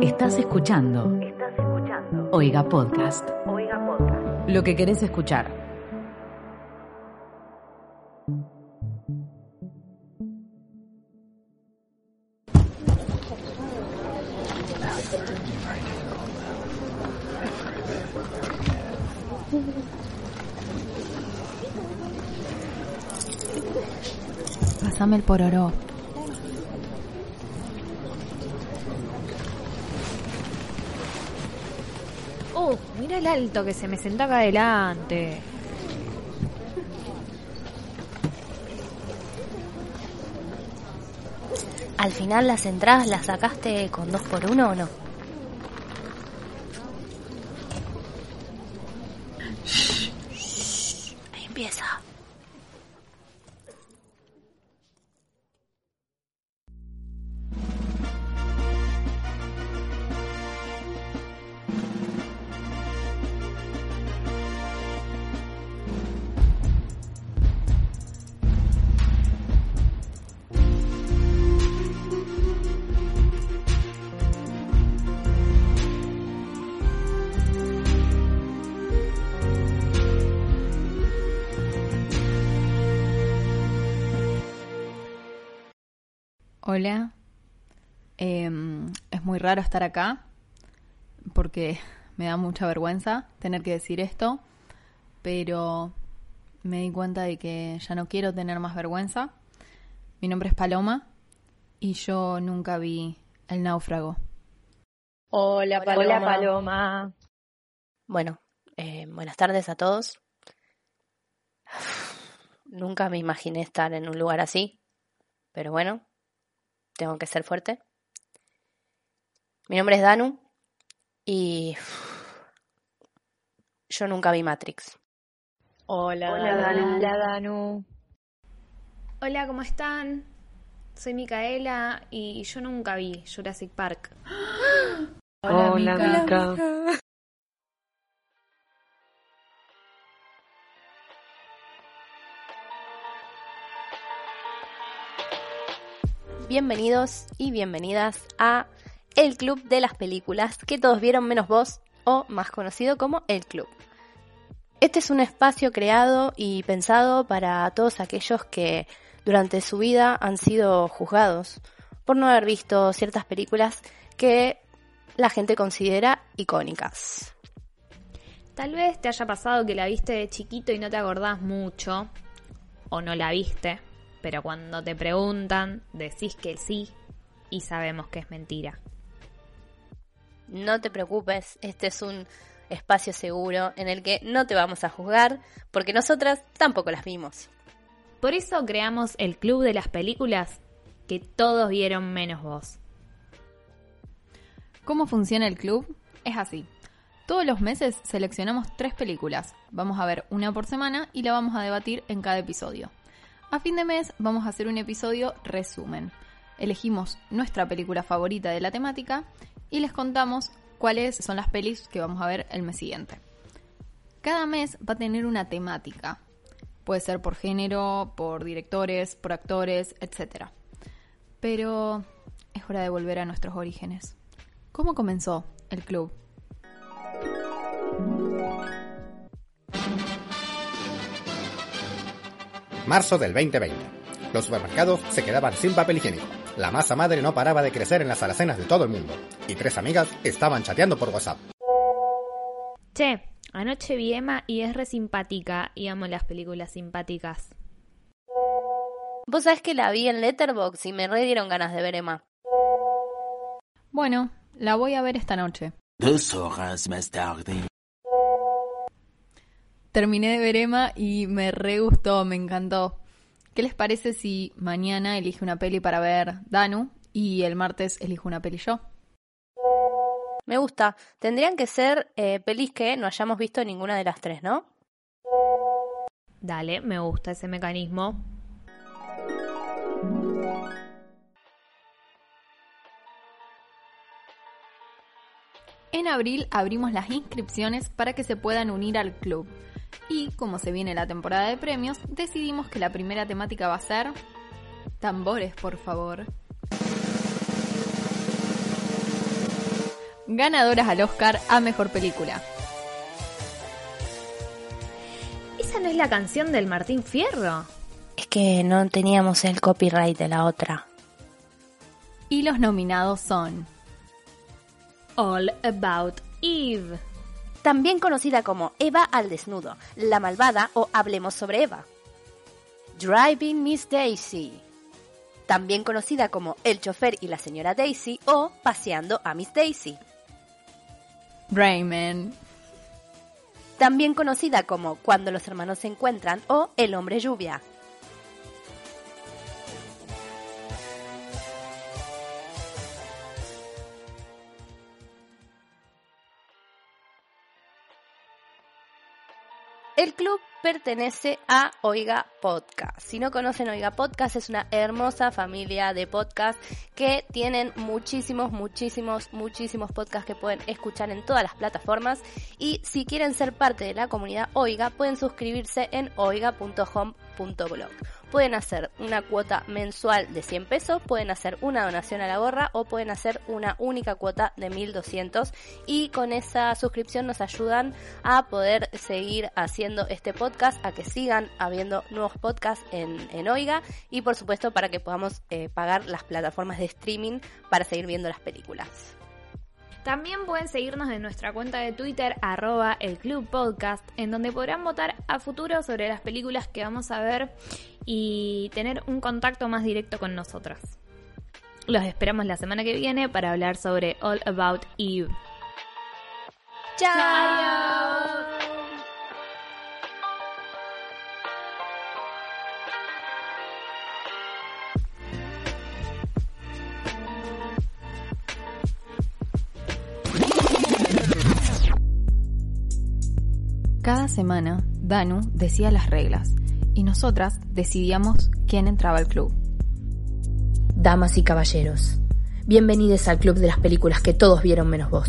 Estás escuchando. Estás escuchando. Oiga Podcast. Oiga Podcast. Lo que querés escuchar. Pásame el pororó. Uh, mira el alto que se me sentó acá adelante. ¿Al final las entradas las sacaste con dos por uno o no? Hola. Em, es muy raro estar acá porque me da mucha vergüenza tener que decir esto, pero me di cuenta de que ya no quiero tener más vergüenza. Mi nombre es Paloma y yo nunca vi El náufrago. Hola, Paloma. Hola, Paloma. Bueno, eh, buenas tardes a todos. Nunca me imaginé estar en un lugar así, pero bueno, tengo que ser fuerte. Mi nombre es Danu y yo nunca vi Matrix. Hola, Hola, Danu. Hola, Danu. Hola, ¿cómo están? Soy Micaela y yo nunca vi Jurassic Park. Hola, Mica. Bienvenidos y bienvenidas a El Club de las Películas que todos vieron menos vos o más conocido como El Club. Este es un espacio creado y pensado para todos aquellos que durante su vida han sido juzgados por no haber visto ciertas películas que la gente considera icónicas. Tal vez te haya pasado que la viste de chiquito y no te acordás mucho, o no la viste, pero cuando te preguntan decís que sí y sabemos que es mentira. No te preocupes, este es un espacio seguro en el que no te vamos a juzgar porque nosotras tampoco las vimos. Por eso creamos el Club de las Películas que todos vieron menos vos. ¿Cómo funciona el club? Es así. Todos los meses seleccionamos tres películas. Vamos a ver una por semana y la vamos a debatir en cada episodio. A fin de mes vamos a hacer un episodio resumen. Elegimos nuestra película favorita de la temática y les contamos cuáles son las pelis que vamos a ver el mes siguiente. Cada mes va a tener una temática. Puede ser por género, por directores, por actores, etc. Pero es hora de volver a nuestros orígenes. ¿Cómo comenzó el club? Marzo del 2020. Los supermercados se quedaban sin papel higiénico. La masa madre no paraba de crecer en las alacenas de todo el mundo. Y tres amigas estaban chateando por WhatsApp. Che, anoche vi Emma y es re simpática y amo las películas simpáticas. Vos sabés que la vi en Letterboxd y me re dieron ganas de ver Emma. Bueno, la voy a ver esta noche. Dos horas más tarde. Terminé de ver Emma y me re gustó, me encantó. ¿Qué les parece si mañana elige una peli para ver Danu y el martes elijo una peli yo? Me gusta. Tendrían que ser eh, pelis que no hayamos visto ninguna de las tres, ¿no? Dale, me gusta ese mecanismo. En abril abrimos las inscripciones para que se puedan unir al club. Y como se viene la temporada de premios, decidimos que la primera temática va a ser... Tambores, por favor. ganadoras al Oscar a Mejor Película. ¿Esa no es la canción del Martín Fierro? Es que no teníamos el copyright de la otra. Y los nominados son All About Eve. También conocida como Eva al desnudo, La malvada o Hablemos sobre Eva. Driving Miss Daisy. También conocida como El chofer y la señora Daisy o Paseando a Miss Daisy. Rayman. También conocida como Cuando los hermanos se encuentran o El hombre lluvia. El club pertenece a Oiga Podcast. Si no conocen Oiga Podcast, es una hermosa familia de podcasts que tienen muchísimos, muchísimos, muchísimos podcasts que pueden escuchar en todas las plataformas. Y si quieren ser parte de la comunidad Oiga, pueden suscribirse en oiga.home.blog. Pueden hacer una cuota mensual de 100 pesos, pueden hacer una donación a la gorra o pueden hacer una única cuota de 1200 y con esa suscripción nos ayudan a poder seguir haciendo este podcast, a que sigan habiendo nuevos podcasts en, en Oiga y por supuesto para que podamos eh, pagar las plataformas de streaming para seguir viendo las películas. También pueden seguirnos en nuestra cuenta de Twitter, arroba el Club Podcast, en donde podrán votar a futuro sobre las películas que vamos a ver y tener un contacto más directo con nosotras. Los esperamos la semana que viene para hablar sobre All About Eve. ¡Chao! Cada semana, Danu decía las reglas y nosotras decidíamos quién entraba al club. Damas y caballeros, bienvenidos al club de las películas que todos vieron menos vos.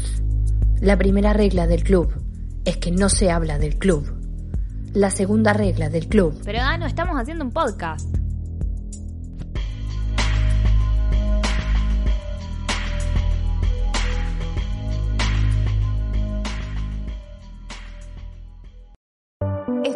La primera regla del club es que no se habla del club. La segunda regla del club Pero Dano, estamos haciendo un podcast.